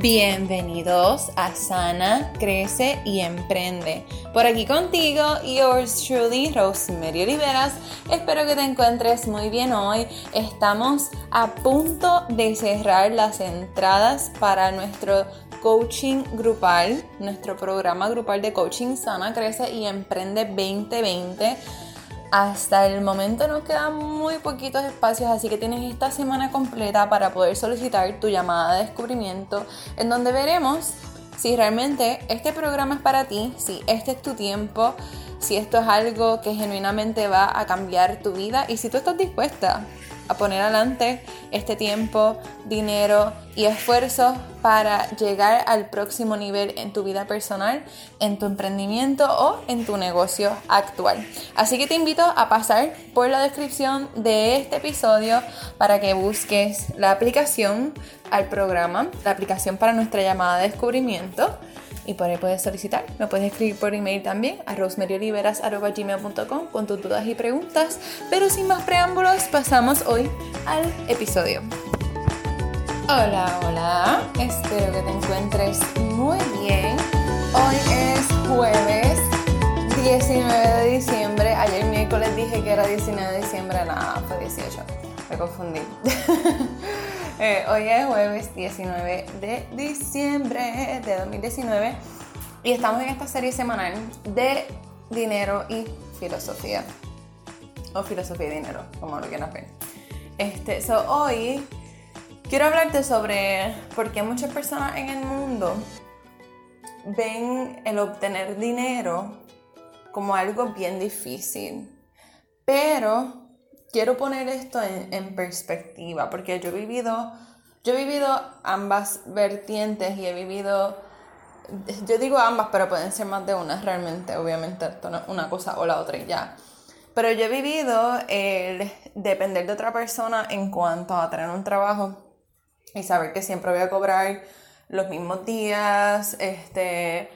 Bienvenidos a Sana, Crece y Emprende. Por aquí contigo, yours truly, Rosemary Oliveras. Espero que te encuentres muy bien hoy. Estamos a punto de cerrar las entradas para nuestro coaching grupal, nuestro programa grupal de coaching Sana, Crece y Emprende 2020 hasta el momento nos quedan muy poquitos espacios, así que tienes esta semana completa para poder solicitar tu llamada de descubrimiento, en donde veremos si realmente este programa es para ti, si este es tu tiempo, si esto es algo que genuinamente va a cambiar tu vida y si tú estás dispuesta a poner adelante este tiempo, dinero y esfuerzo para llegar al próximo nivel en tu vida personal, en tu emprendimiento o en tu negocio actual. Así que te invito a pasar por la descripción de este episodio para que busques la aplicación al programa, la aplicación para nuestra llamada de descubrimiento y por ahí puedes solicitar. Me puedes escribir por email también a rosemaryoliveras.gmail.com con tus dudas y preguntas. Pero sin más preámbulos, pasamos hoy al episodio. Hola, hola. Espero que te encuentres muy bien. Hoy es jueves 19 de diciembre. Ayer miércoles dije que era 19 de diciembre. Nada, fue 18. Me confundí. Eh, hoy es jueves 19 de diciembre de 2019 y estamos en esta serie semanal de dinero y filosofía. O filosofía y dinero, como lo quieras ver. Este, so, hoy quiero hablarte sobre por qué muchas personas en el mundo ven el obtener dinero como algo bien difícil. Pero quiero poner esto en, perspectiva, porque yo he vivido, yo he vivido ambas vertientes y he vivido, yo digo ambas, pero pueden ser más de una realmente, obviamente, una cosa o la otra y ya. Pero yo he vivido el depender de otra persona en cuanto a tener un trabajo y saber que siempre voy a cobrar los mismos días. Este,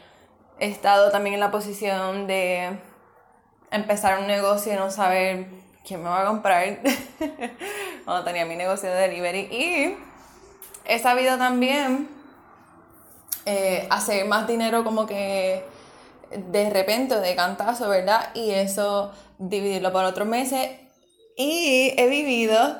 he estado también en la posición de empezar un negocio y no saber ¿quién me va a comprar? Cuando tenía mi negocio de delivery. Y he sabido también eh, hacer más dinero como que de repente, de cantazo, ¿verdad? Y eso dividirlo por otros meses. Y he vivido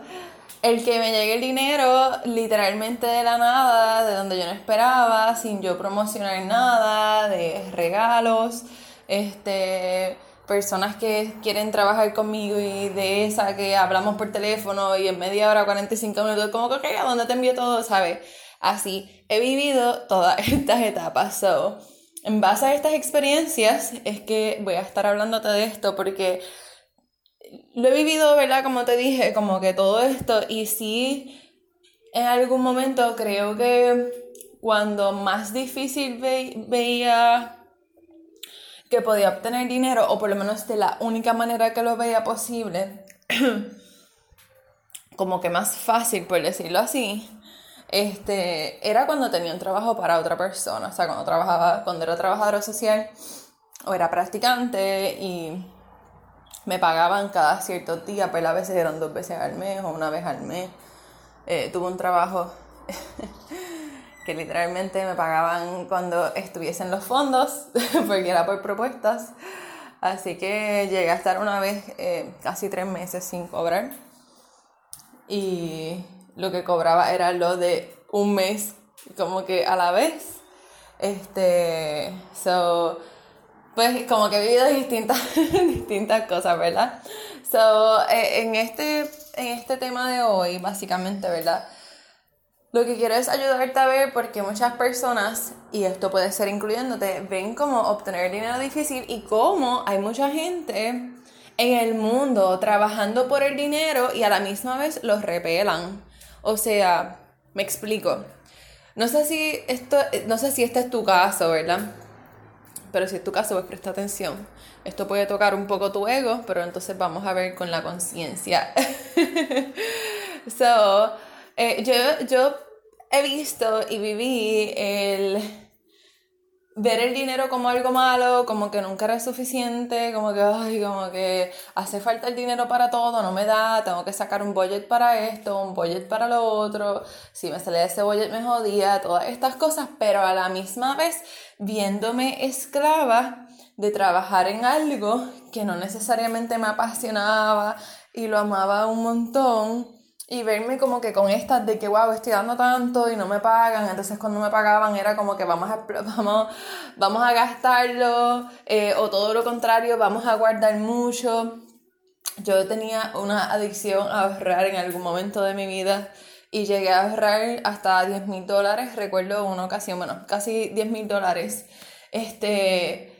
el que me llegue el dinero literalmente de la nada, de donde yo no esperaba, sin yo promocionar nada, de regalos, este personas que quieren trabajar conmigo y de esa que hablamos por teléfono y en media hora, 45 minutos, como que, ¿a dónde te envío todo? ¿Sabes? Así, he vivido todas estas etapas. So, en base a estas experiencias es que voy a estar hablándote de esto porque lo he vivido, ¿verdad? Como te dije, como que todo esto y sí, en algún momento creo que cuando más difícil veía que podía obtener dinero, o por lo menos de la única manera que lo veía posible, como que más fácil, por decirlo así, este, era cuando tenía un trabajo para otra persona, o sea, cuando trabajaba, cuando era trabajadora social o era practicante y me pagaban cada cierto día, pero a veces eran dos veces al mes o una vez al mes. Eh, tuve un trabajo que literalmente me pagaban cuando estuviesen los fondos, porque era por propuestas. Así que llegué a estar una vez eh, casi tres meses sin cobrar. Y lo que cobraba era lo de un mes, como que a la vez. Este, so, pues como que he vivido distintas, distintas cosas, ¿verdad? So, eh, en, este, en este tema de hoy, básicamente, ¿verdad? Lo que quiero es ayudarte a ver porque muchas personas, y esto puede ser incluyéndote, ven como obtener dinero difícil y cómo hay mucha gente en el mundo trabajando por el dinero y a la misma vez los repelan. O sea, me explico. No sé si esto, no sé si este es tu caso, ¿verdad? Pero si es tu caso, pues presta atención. Esto puede tocar un poco tu ego, pero entonces vamos a ver con la conciencia. so, eh, yo, yo he visto y viví el ver el dinero como algo malo, como que nunca era suficiente, como que, ay, como que hace falta el dinero para todo, no me da, tengo que sacar un budget para esto, un budget para lo otro, si me sale ese budget me jodía, todas estas cosas, pero a la misma vez viéndome esclava de trabajar en algo que no necesariamente me apasionaba y lo amaba un montón y verme como que con estas de que, wow, estoy dando tanto y no me pagan, entonces cuando me pagaban era como que vamos a, vamos, vamos a gastarlo, eh, o todo lo contrario, vamos a guardar mucho. Yo tenía una adicción a ahorrar en algún momento de mi vida y llegué a ahorrar hasta 10 mil dólares, recuerdo una ocasión, bueno, casi 10 mil dólares. Este,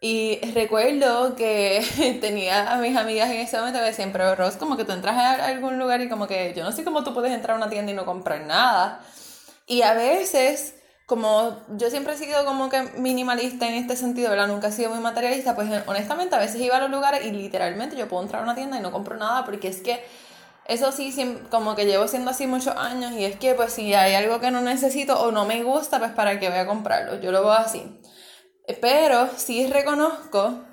y recuerdo que tenía a mis amigas en ese momento que decían, pero Ross, como que tú entras a algún lugar y como que yo no sé cómo tú puedes entrar a una tienda y no comprar nada. Y a veces, como yo siempre he sido como que minimalista en este sentido, ¿verdad? Nunca he sido muy materialista, pues honestamente a veces iba a los lugares y literalmente yo puedo entrar a una tienda y no compro nada porque es que eso sí, como que llevo siendo así muchos años y es que pues si hay algo que no necesito o no me gusta, pues para qué voy a comprarlo. Yo lo veo así. Pero sí reconozco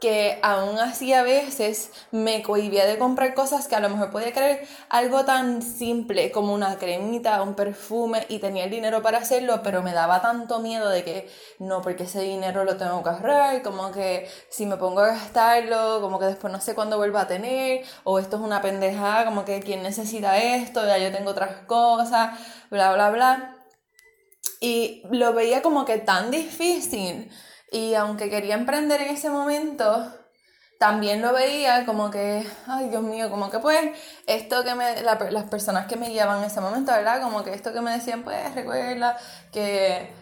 que aún así a veces me cohibía de comprar cosas que a lo mejor podía creer algo tan simple como una cremita, un perfume y tenía el dinero para hacerlo, pero me daba tanto miedo de que no, porque ese dinero lo tengo que ahorrar, como que si me pongo a gastarlo, como que después no sé cuándo vuelva a tener, o esto es una pendejada, como que quién necesita esto, ya yo tengo otras cosas, bla, bla, bla. Y lo veía como que tan difícil. Y aunque quería emprender en ese momento, también lo veía como que, ay Dios mío, como que pues esto que me, las personas que me guiaban en ese momento, ¿verdad? Como que esto que me decían, pues recuerda que,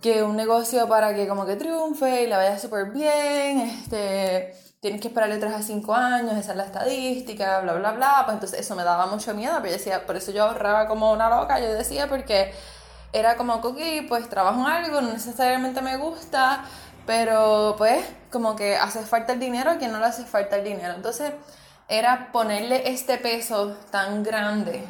que un negocio para que como que triunfe y la vaya súper bien, este, tienes que esperarle 3 a 5 años, esa es la estadística, bla, bla, bla. Pues entonces eso me daba mucho miedo, pero yo decía, por eso yo ahorraba como una loca, yo decía, porque era como que, pues trabajo en algo, no necesariamente me gusta, pero pues como que hace falta el dinero a quien no le hace falta el dinero. Entonces era ponerle este peso tan grande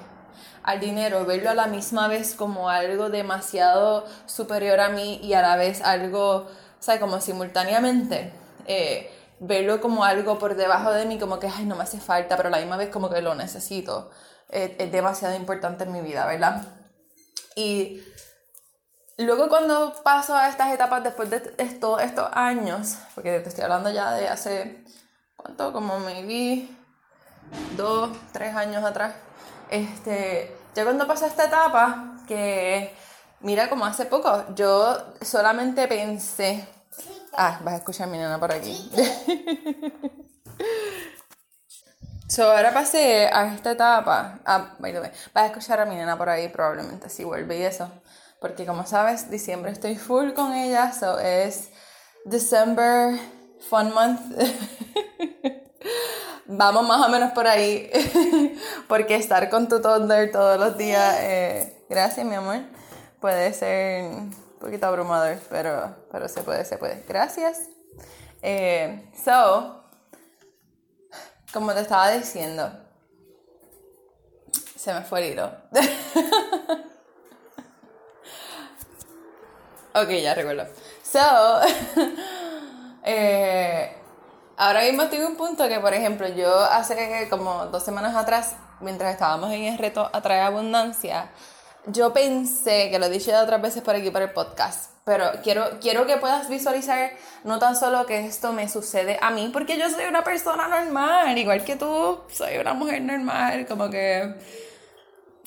al dinero, verlo a la misma vez como algo demasiado superior a mí y a la vez algo, o sea, como simultáneamente. Eh, verlo como algo por debajo de mí, como que, ay, no me hace falta, pero a la misma vez como que lo necesito. es demasiado importante en mi vida, ¿verdad? Y luego cuando paso a estas etapas después de estos años, porque te estoy hablando ya de hace, ¿cuánto? Como maybe dos, tres años atrás. Este, ya cuando pasó esta etapa, que mira como hace poco, yo solamente pensé... Ah, vas a escuchar a mi nena por aquí. So, ahora pasé a esta etapa. Ah, by the way. Vas a escuchar a mi nena por ahí probablemente si vuelve y eso. Porque como sabes, diciembre estoy full con ella. So, es December Fun Month. Vamos más o menos por ahí. Porque estar con tu toddler todos los días. Eh, gracias, mi amor. Puede ser un poquito abrumador, pero, pero se puede, se puede. Gracias. Eh, so, como te estaba diciendo, se me fue el hilo. ok, ya recuerdo. So, eh, ahora mismo estoy en un punto que, por ejemplo, yo hace como dos semanas atrás, mientras estábamos en el reto Atrae Abundancia, yo pensé, que lo he dicho ya otras veces por aquí para el podcast, pero quiero, quiero que puedas visualizar no tan solo que esto me sucede a mí, porque yo soy una persona normal, igual que tú, soy una mujer normal, como que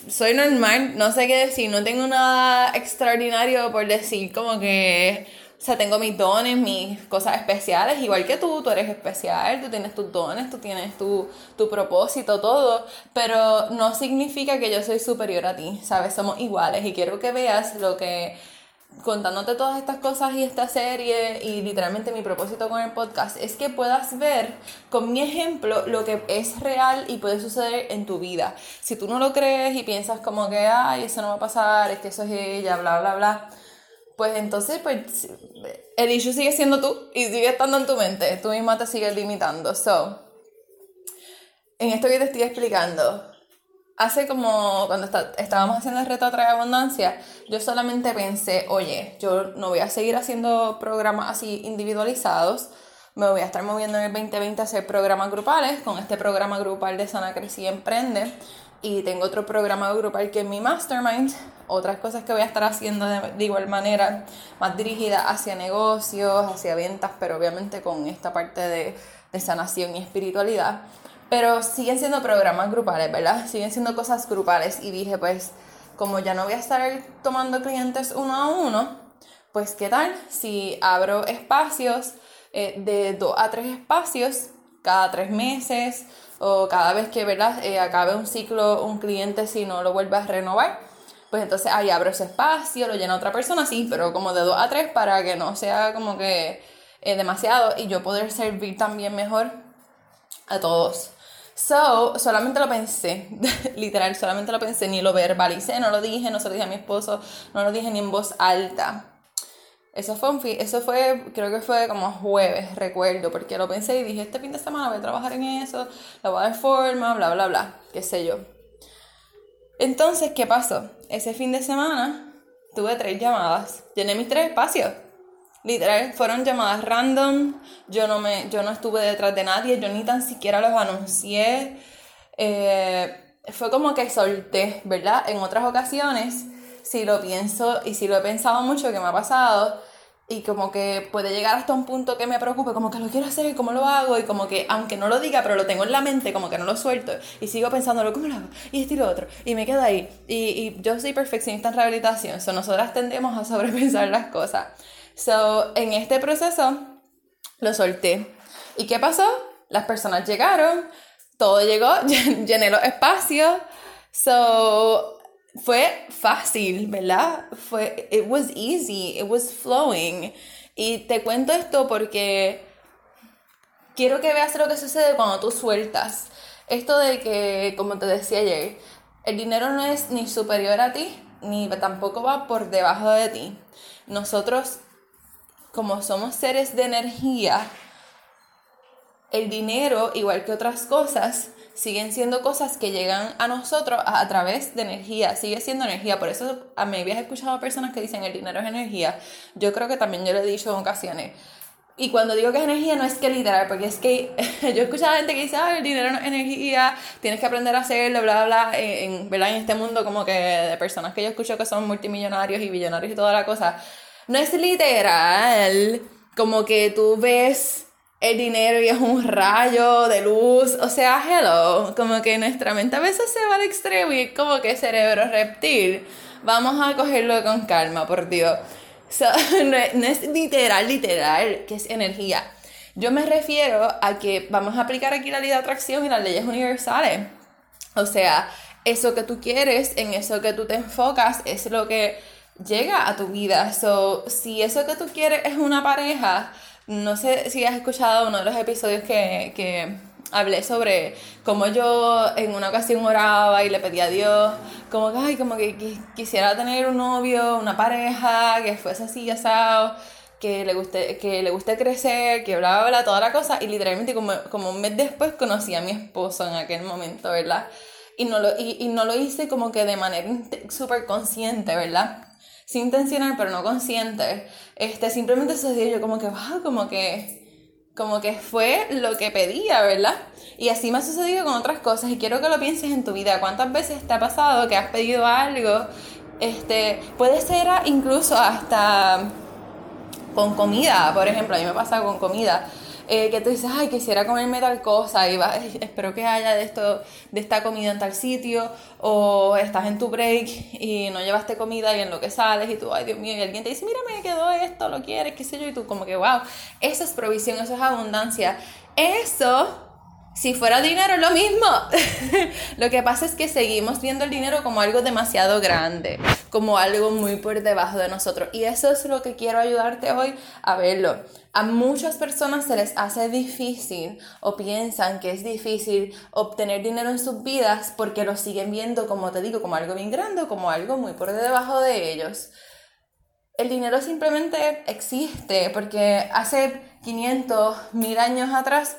soy normal, no sé qué decir, no tengo nada extraordinario por decir, como que, o sea, tengo mis dones, mis cosas especiales, igual que tú, tú eres especial, tú tienes tus dones, tú tienes tu, tu propósito, todo, pero no significa que yo soy superior a ti, ¿sabes? Somos iguales y quiero que veas lo que contándote todas estas cosas y esta serie y literalmente mi propósito con el podcast es que puedas ver con mi ejemplo lo que es real y puede suceder en tu vida. Si tú no lo crees y piensas como que, ay, eso no va a pasar, es que eso es ella, bla, bla, bla, pues entonces, pues, el issue sigue siendo tú y sigue estando en tu mente, tú misma te sigues limitando. So, en esto que te estoy explicando, hace como cuando estábamos haciendo el reto Trae Abundancia, yo solamente pensé, oye, yo no voy a seguir haciendo programas así individualizados, me voy a estar moviendo en el 2020 a hacer programas grupales, con este programa grupal de Sana Crecí y Emprende, y tengo otro programa grupal que es mi Mastermind, otras cosas que voy a estar haciendo de, igual manera, más dirigida hacia negocios, hacia ventas, pero obviamente con esta parte de sanación y espiritualidad. Pero siguen siendo programas grupales, ¿verdad? Siguen siendo cosas grupales. Y dije, pues, como ya no voy a estar tomando clientes uno a uno, pues, ¿qué tal si abro espacios eh, de dos a tres espacios cada tres meses o cada vez que, ¿verdad? Eh, acabe un ciclo, un cliente, si no lo vuelve a renovar? Pues entonces ahí abro ese espacio, lo llena otra persona, sí, pero como de dos a tres para que no sea como que eh, demasiado y yo poder servir también mejor a todos. So, solamente lo pensé, literal, solamente lo pensé, ni lo verbalicé, no lo dije, no se lo dije a mi esposo, no lo dije ni en voz alta. Eso fue, un eso fue, creo que fue como jueves, recuerdo, porque lo pensé y dije, este fin de semana voy a trabajar en eso, lo voy a dar forma, bla, bla, bla, qué sé yo. Entonces, ¿qué pasó? Ese fin de semana tuve tres llamadas, llené mis tres espacios. Literal, fueron llamadas random, yo no, me, yo no estuve detrás de nadie, yo ni tan siquiera los anuncié. Eh, fue como que solté, ¿verdad? En otras ocasiones, si lo pienso y si lo he pensado mucho, que me ha pasado, y como que puede llegar hasta un punto que me preocupe, como que lo quiero hacer y cómo lo hago, y como que aunque no lo diga, pero lo tengo en la mente, como que no lo suelto, y sigo pensándolo, ¿cómo lo hago? Y esto y lo otro, y me quedo ahí. Y, y yo soy perfeccionista en rehabilitación, so nosotras tendemos a sobrepensar las cosas. So, en este proceso lo solté. ¿Y qué pasó? Las personas llegaron, todo llegó, llené los espacios. So, fue fácil, ¿verdad? Fue, it was easy, it was flowing. Y te cuento esto porque quiero que veas lo que sucede cuando tú sueltas. Esto de que, como te decía ayer, el dinero no es ni superior a ti, ni tampoco va por debajo de ti. Nosotros como somos seres de energía, el dinero, igual que otras cosas, siguen siendo cosas que llegan a nosotros a, través de energía, sigue siendo energía. Por eso a mí habías escuchado personas que dicen el dinero es energía. Yo creo que también yo lo he dicho en ocasiones. Y cuando digo que es energía, no es que literal, porque es que yo he escuchado a gente que dice, ah, el dinero no es energía, tienes que aprender a hacerlo, bla, bla, bla, en, ¿verdad? en este mundo como que de personas que yo escucho que son multimillonarios y billonarios y toda la cosa no es literal, como que tú ves el dinero y es un rayo de luz, o sea, hello, como que nuestra mente a veces se va al extremo y es como que cerebro reptil. Vamos a cogerlo con calma, por Dios. no, es literal, literal, que es energía. Yo me refiero a que vamos a aplicar aquí la ley de atracción y las leyes universales. O sea, eso que tú quieres, en eso que tú te enfocas, es lo que llega a tu vida. So, si eso que tú quieres es una pareja, no sé si has escuchado uno de los episodios que, que hablé sobre cómo yo en una ocasión oraba y le pedía a Dios, como que, ay, como que quisiera tener un novio, una pareja, que fuese así, asado, que le guste, que le guste crecer, que bla, bla, bla, toda la cosa. Y literalmente como, como un mes después conocí a mi esposo en aquel momento, ¿verdad? Y no lo, y, y no lo hice como que de manera súper consciente, ¿verdad? Sin intencional, pero no consciente, este, simplemente sucedió yo como que, wow, como que, como que fue lo que pedía, ¿verdad? Y así me ha sucedido con otras cosas y quiero que lo pienses en tu vida. ¿Cuántas veces te ha pasado que has pedido algo? Este, puede ser incluso hasta con comida, por ejemplo, a mí me pasa con comida eh, que tú dices, ay, quisiera comerme tal cosa y va, espero que haya de, esto, de esta comida en tal sitio, o estás en tu break y no llevaste comida y en lo que sales y tú, ay, Dios mío, y alguien te dice, mira, me quedó esto, lo quieres, qué sé yo, y tú como que, wow, eso es provisión, eso es abundancia. Eso si fuera dinero lo mismo. lo que pasa es que seguimos viendo el dinero como algo demasiado grande, como algo muy por debajo de nosotros. Y eso es lo que quiero ayudarte hoy a verlo. A muchas personas se les hace difícil o piensan que es difícil obtener dinero en sus vidas porque lo siguen viendo, como te digo, como algo bien grande, como algo muy por debajo de ellos. El dinero simplemente existe porque hace 500, mil años atrás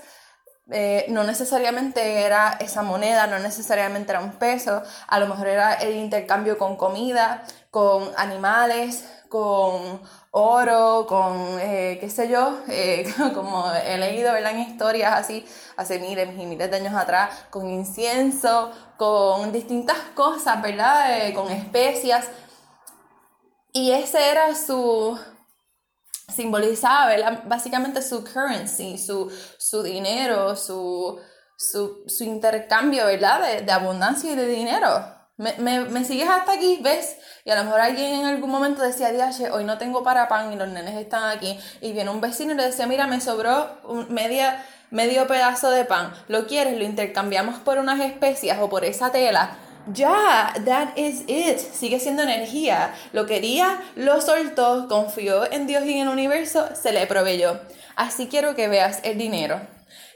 eh, no necesariamente era esa moneda, no necesariamente era un peso, a lo mejor era el intercambio con comida, con animales, con oro, con eh, qué sé yo, eh, como he leído en historias así hace miles y miles de años atrás, con incienso, con distintas cosas, ¿verdad? con especias. Y ese era su, simbolizaba básicamente su currency, su, su dinero, su, su, intercambio, ¿verdad? De, abundancia y de dinero. Me, me, me, sigues hasta aquí, ¿ves? Y a lo mejor alguien en algún momento decía, Diache, hoy no tengo para pan y los nenes están aquí. Y viene un vecino y le decía, mira, me sobró media, medio pedazo de pan. ¿Lo quieres? Lo intercambiamos por unas especias o por esa tela ya, that is it. Sigue siendo energía. Lo quería, lo soltó, confió en Dios y en el universo, se le proveyó. Así quiero que veas el dinero.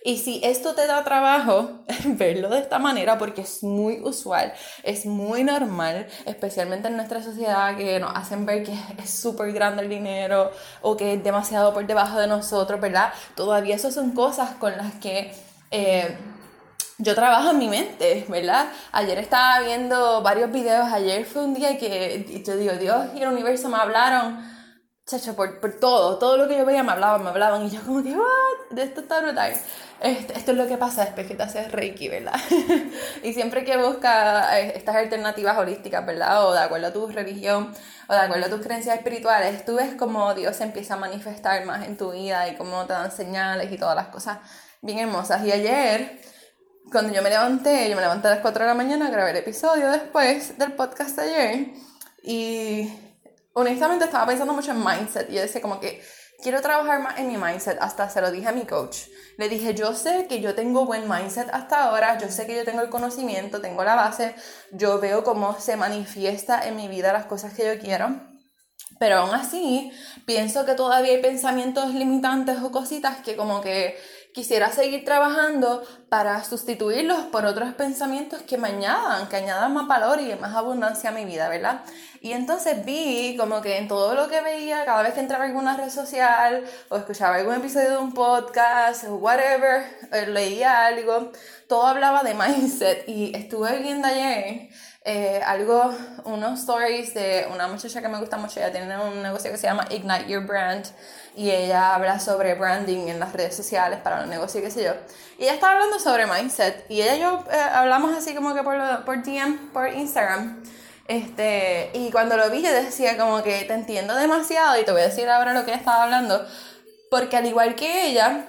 Y si esto te da trabajo, verlo de esta manera, porque es muy usual, es muy normal, especialmente en nuestra sociedad que nos hacen ver que es súper grande el dinero o que es demasiado por debajo de nosotros, ¿verdad? Todavía eso son cosas con las que... Eh, yo trabajo en mi mente, ¿verdad? Ayer estaba viendo varios videos, ayer fue un día que yo digo, Dios y el universo me hablaron, chacho, por, por todo, todo lo que yo veía me hablaban, me hablaban, y yo como que, what, esto está brutal. Este, esto es lo que pasa después que te haces Reiki, ¿verdad? y siempre que buscas eh, estas alternativas holísticas, ¿verdad? O de acuerdo a tu religión, o de acuerdo a tus creencias espirituales, tú ves cómo Dios empieza a manifestar más en tu vida y cómo te dan señales y todas las cosas bien hermosas. Y ayer cuando yo me levanté, yo me levanté a las 4 de la mañana, grabé el episodio después del podcast de ayer y honestamente estaba pensando mucho en mindset y yo decía como que quiero trabajar más en mi mindset, hasta se lo dije a mi coach. Le dije, yo sé que yo tengo buen mindset hasta ahora, yo sé que yo tengo el conocimiento, tengo la base, yo veo cómo se manifiesta en mi vida las cosas que yo quiero. Pero aún así, pienso que todavía hay pensamientos limitantes o cositas que como que quisiera seguir trabajando para sustituirlos por otros pensamientos que me añadan, que añadan más valor y más abundancia a mi vida, ¿verdad? Y entonces vi como que en todo lo que veía, cada vez que entraba en alguna red social o escuchaba algún episodio de un podcast o whatever, eh, leía algo, todo hablaba de mindset y estuve viendo ayer eh, algo, unos stories de una muchacha que me gusta mucho, ella tiene un negocio que se llama Ignite Your Brand y ella habla sobre branding en las redes sociales para los negocios, qué sé yo. Y ella estaba hablando sobre mindset y ella y yo eh, hablamos así como que por, por DM, por Instagram. Este, y cuando lo vi yo decía como que te entiendo demasiado y te voy a decir ahora lo que ella estaba hablando, porque al igual que ella,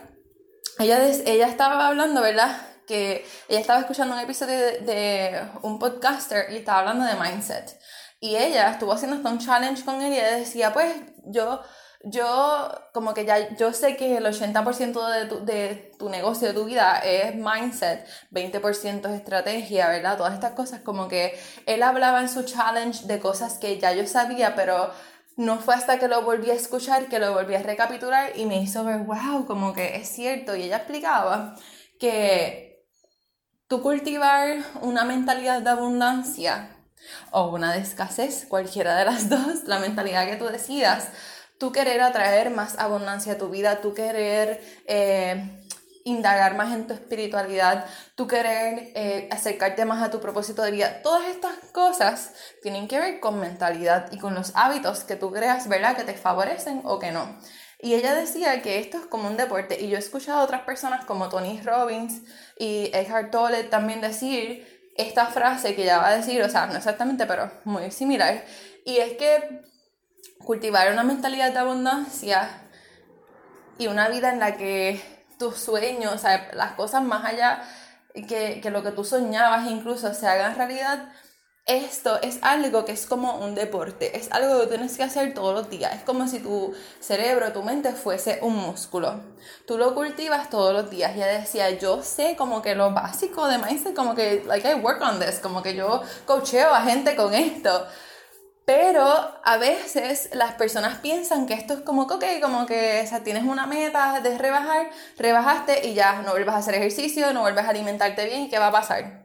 ella, ella estaba hablando, ¿verdad? Que ella estaba escuchando un episodio de, de un podcaster y estaba hablando de mindset. Y ella estuvo haciendo hasta un challenge con él y ella decía, pues yo yo como que ya yo sé que el 80% de tu, de tu negocio, de tu vida es mindset, 20% es estrategia, ¿verdad? Todas estas cosas como que él hablaba en su challenge de cosas que ya yo sabía, pero no fue hasta que lo volví a escuchar que lo volví a recapitular y me hizo ver, wow, como que es cierto. Y ella explicaba que tú cultivar una mentalidad de abundancia o una de escasez, cualquiera de las dos, la mentalidad que tú decidas, tú querer atraer más abundancia a tu vida, tú querer eh, indagar más en tu espiritualidad, tú querer eh, acercarte más a tu propósito de vida. Todas estas cosas tienen que ver con mentalidad y con los hábitos que tú creas, ¿verdad? Que te favorecen o que no. Y ella decía que esto es como un deporte. Y yo he escuchado a otras personas como Tony Robbins y Eckhart Tolle también decir esta frase que ella va a decir, o sea, no exactamente, pero muy similar. Y es que cultivar una mentalidad de abundancia y una vida en la que tus sueños, o las cosas más allá que, que lo que tú soñabas incluso se hagan realidad, esto es algo que es como un deporte, es algo que tienes que hacer todos los días, es como si tu cerebro, tu mente fuese un músculo. Tú lo cultivas todos los días. Ya decía, yo sé como que lo básico de mindset, como que, like, I work on this, como que yo coacheo a gente con esto. Pero a veces las personas piensan que esto es como que, okay, como que o sea, tienes una meta de rebajar, rebajaste y ya no vuelves a hacer ejercicio, no vuelves a alimentarte bien, ¿qué va a pasar?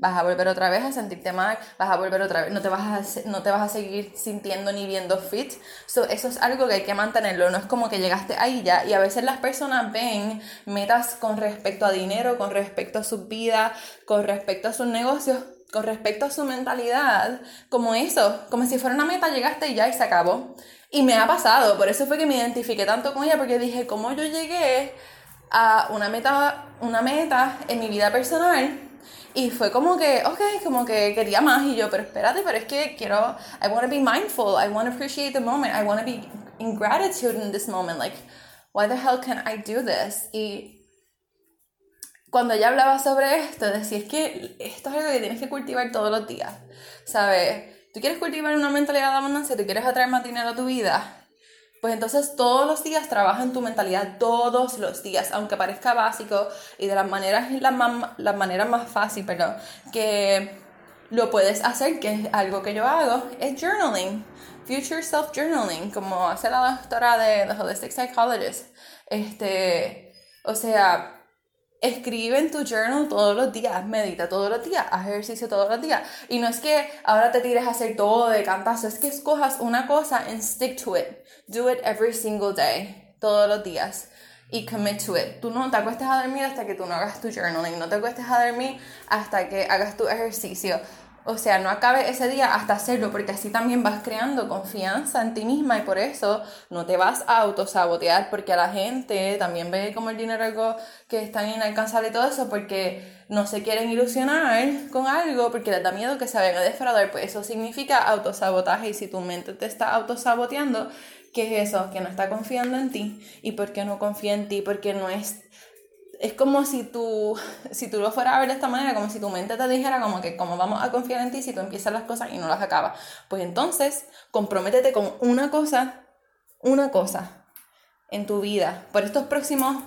vas a volver otra vez a sentirte mal, vas a volver otra vez, no te vas a, no te vas a seguir sintiendo ni viendo fit. So, eso es algo que hay que mantenerlo, no es como que llegaste ahí ya. Y a veces las personas ven metas con respecto a dinero, con respecto a su vida, con respecto a sus negocios, con respecto a su mentalidad, como eso, como si fuera una meta, llegaste y ya y se acabó. Y me ha pasado, por eso fue que me identifiqué tanto con ella, porque dije, ¿cómo yo llegué a una meta, una meta en mi vida personal? Y fue como que, ok, como que quería más. Y yo, pero espérate, pero es que quiero, I want to be mindful, I want to appreciate the moment, I want to be in gratitude in this moment. Like, why the hell can I do this? Y cuando ella hablaba sobre esto, decía, es que esto es algo que tienes que cultivar todos los días, ¿sabes? Tú quieres cultivar una mentalidad de abundancia, tú quieres atraer más dinero a tu vida, pues entonces todos los días trabaja en tu mentalidad, todos los días, aunque parezca básico y de las maneras, las, más, las maneras más fácil, perdón, que lo puedes hacer, que es algo que yo hago, es journaling, future self journaling, como hace la doctora de The Holistic Psychologist. Este, o sea, Escribe en tu journal todos los días, medita todos los días, haz ejercicio todos los días. Y no es que ahora te tires a hacer todo de cantazo, es que escojas una cosa and stick to it. Do it every single day, todos los días. Y commit to it. Tú no te acuestes a dormir hasta que tú no hagas tu journaling, no te acuestes a dormir hasta que hagas tu ejercicio. O sea, no acabe ese día hasta hacerlo, porque así también vas creando confianza en ti misma y por eso no te vas a autosabotear, porque a la gente también ve como el dinero algo que es tan inalcanzable y todo eso, porque no se quieren ilusionar con algo, porque les da miedo que se vayan a defraudar, pues eso significa autosabotaje y si tu mente te está autosaboteando, ¿qué es eso? Que no está confiando en ti. ¿Y por qué no confía en ti? Porque no es es como si tú, si tú lo fueras a ver de esta manera, como si tu mente te dijera como que cómo vamos a confiar en ti si tú empiezas las cosas y no las acabas. Pues entonces, comprométete con una cosa, una cosa en tu vida, por estos próximos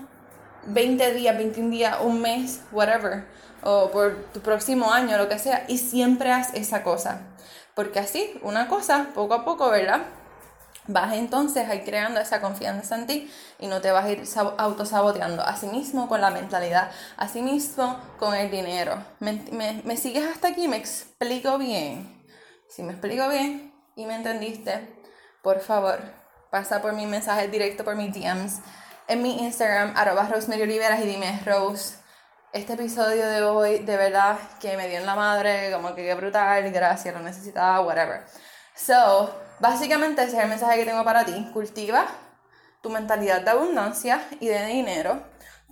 20 días, 21 días, un mes, whatever, o por tu próximo año, lo que sea, y siempre haz esa cosa. Porque así, una cosa, poco a poco, ¿verdad? Vas entonces a ir creando esa confianza en ti y no te vas a ir autosaboteando. Asimismo con la mentalidad, asimismo con el dinero. ¿Me, me, sigues hasta aquí? ¿Me explico bien? Si me explico bien y me entendiste, por favor, pasa por mi mensaje directo, por mis DMs, en mi Instagram, arroba Rosemary Oliveras y dime, Rose, este episodio de hoy de verdad que me dio en la madre, como que qué brutal, gracias, lo necesitaba, whatever. So, básicamente ese es el mensaje que tengo para ti. Cultiva tu mentalidad de abundancia y de dinero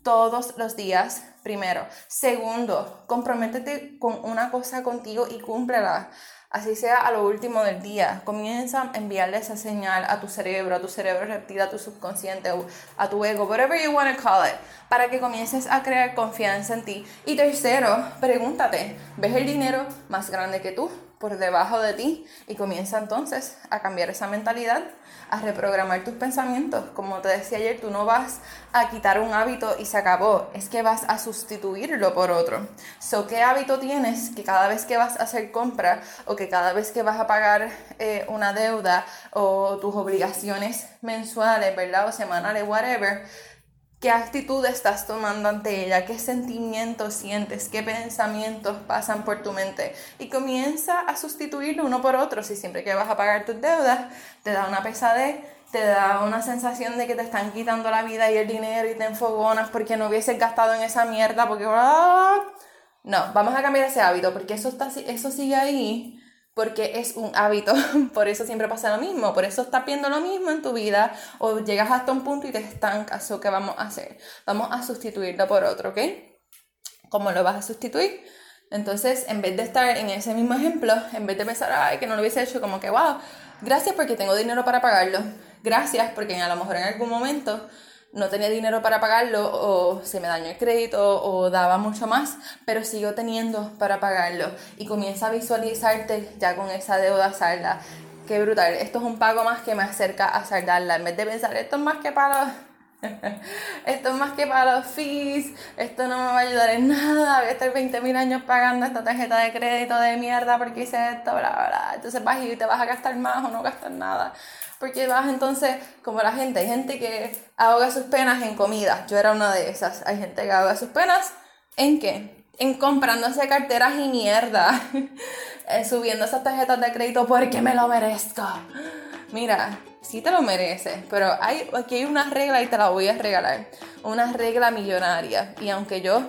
todos los días, primero. Segundo, comprométete con una cosa contigo y cúmplela. Así sea a lo último del día. Comienza a enviarle esa señal a tu cerebro, a tu cerebro reptil, a tu subconsciente, a tu ego, whatever you want to call it, para que comiences a crear confianza en ti. Y tercero, pregúntate, ¿ves el dinero más grande que tú? Por debajo de ti y comienza entonces a cambiar esa mentalidad, a reprogramar tus pensamientos. Como te decía ayer, tú no vas a quitar un hábito y se acabó, es que vas a sustituirlo por otro. So, ¿Qué hábito tienes que cada vez que vas a hacer compra o que cada vez que vas a pagar eh, una deuda o tus obligaciones mensuales, ¿verdad? O semanales, whatever, ¿Qué actitud estás tomando ante ella? ¿Qué sentimientos sientes? ¿Qué pensamientos pasan por tu mente? Y comienza a sustituirlo uno por otro. Si siempre que vas a pagar tus deudas te da una pesadez, te da una sensación de que te están quitando la vida y el dinero y te enfogonas porque no hubieses gastado en esa mierda, porque... ¡ah! No, vamos a cambiar ese hábito porque eso, está, eso sigue ahí porque es un hábito, por eso siempre pasa lo mismo, por eso estás viendo lo mismo en tu vida o llegas hasta un punto y te estancas, ¿o qué vamos a hacer? Vamos a sustituirlo por otro, ¿ok? ¿Cómo lo vas a sustituir? Entonces, en vez de estar en ese mismo ejemplo, en vez de pensar, ay, que no lo hubiese hecho, como que, wow, gracias porque tengo dinero para pagarlo, gracias porque a lo mejor en algún momento no tenía dinero para pagarlo o se me dañó el crédito o daba mucho más, pero sigo teniendo para pagarlo y comienza a visualizarte ya con esa deuda salda. Qué brutal, esto es un pago más que me acerca a saldarla, en vez de pensar esto es más que para esto es más que para los fees, esto no me va a ayudar en nada, voy a estar 20 mil años pagando esta tarjeta de crédito de mierda porque hice esto, bla, bla, bla. Entonces vas y te vas a gastar más o no gastar nada. Porque vas entonces, como la gente, hay gente que ahoga sus penas en comida. Yo era una de esas. Hay gente que ahoga sus penas en qué? en comprándose carteras y mierda, eh, subiendo esas tarjetas de crédito porque me lo merezco. Mira, sí te lo mereces, pero hay, aquí hay una regla y te la voy a regalar. Una regla millonaria. Y aunque yo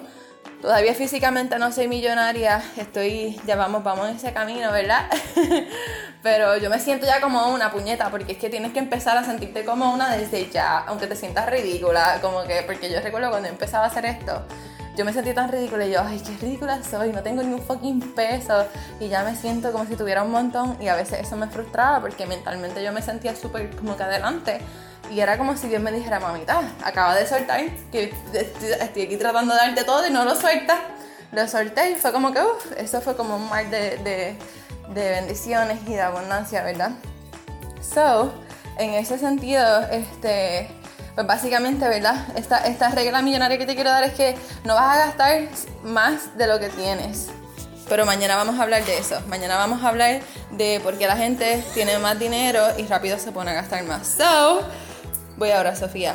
todavía físicamente no soy millonaria, estoy, ya vamos, vamos en ese camino, ¿verdad? pero yo me siento ya como una puñeta, porque es que tienes que empezar a sentirte como una desde ya, aunque te sientas ridícula, como que, porque yo recuerdo cuando empezaba a hacer esto yo me sentí tan ridícula y yo, ay, qué ridícula soy, no tengo ni un fucking peso y ya me siento como si tuviera un montón y a veces eso me frustraba porque mentalmente yo me sentía súper como que adelante y era como si Dios me dijera, mamita, acaba de soltar, que estoy aquí tratando de darte todo y no lo sueltas. Lo solté y fue como que, uff, eso fue como un mar de, de, de bendiciones y de abundancia, ¿verdad? So, en ese sentido, este pues básicamente, ¿verdad? Esta, esta regla millonaria que te quiero dar es que no vas a gastar más de lo que tienes. Pero mañana vamos a hablar de eso. Mañana vamos a hablar de por qué la gente tiene más dinero y rápido se pone a gastar más. So, voy ahora, Sofía.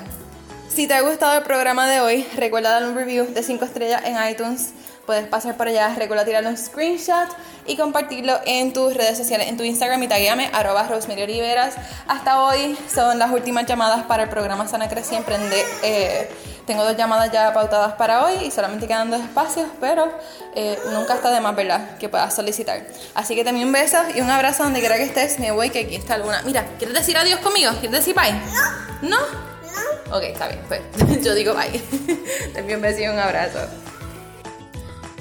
Si te ha gustado el programa de hoy, recuerda dar un review de 5 estrellas en iTunes puedes pasar por allá, recuerda tirar un screenshot y compartirlo en tus redes sociales, en tu Instagram y taguéame, arroba Rosemary Oliveras. Hasta hoy son las últimas llamadas para el programa Sana Crece y Emprende. Eh, tengo dos llamadas ya pautadas para hoy y solamente quedan dos espacios, pero eh, nunca está de más, ¿verdad? Que puedas solicitar. Así que también un beso y un abrazo donde quiera que estés. Me voy, que aquí está alguna. Mira, ¿quieres decir adiós conmigo? ¿Quieres decir bye? No. ¿No? No. Ok, está bien, pues yo digo bye. Te envío un beso y un abrazo.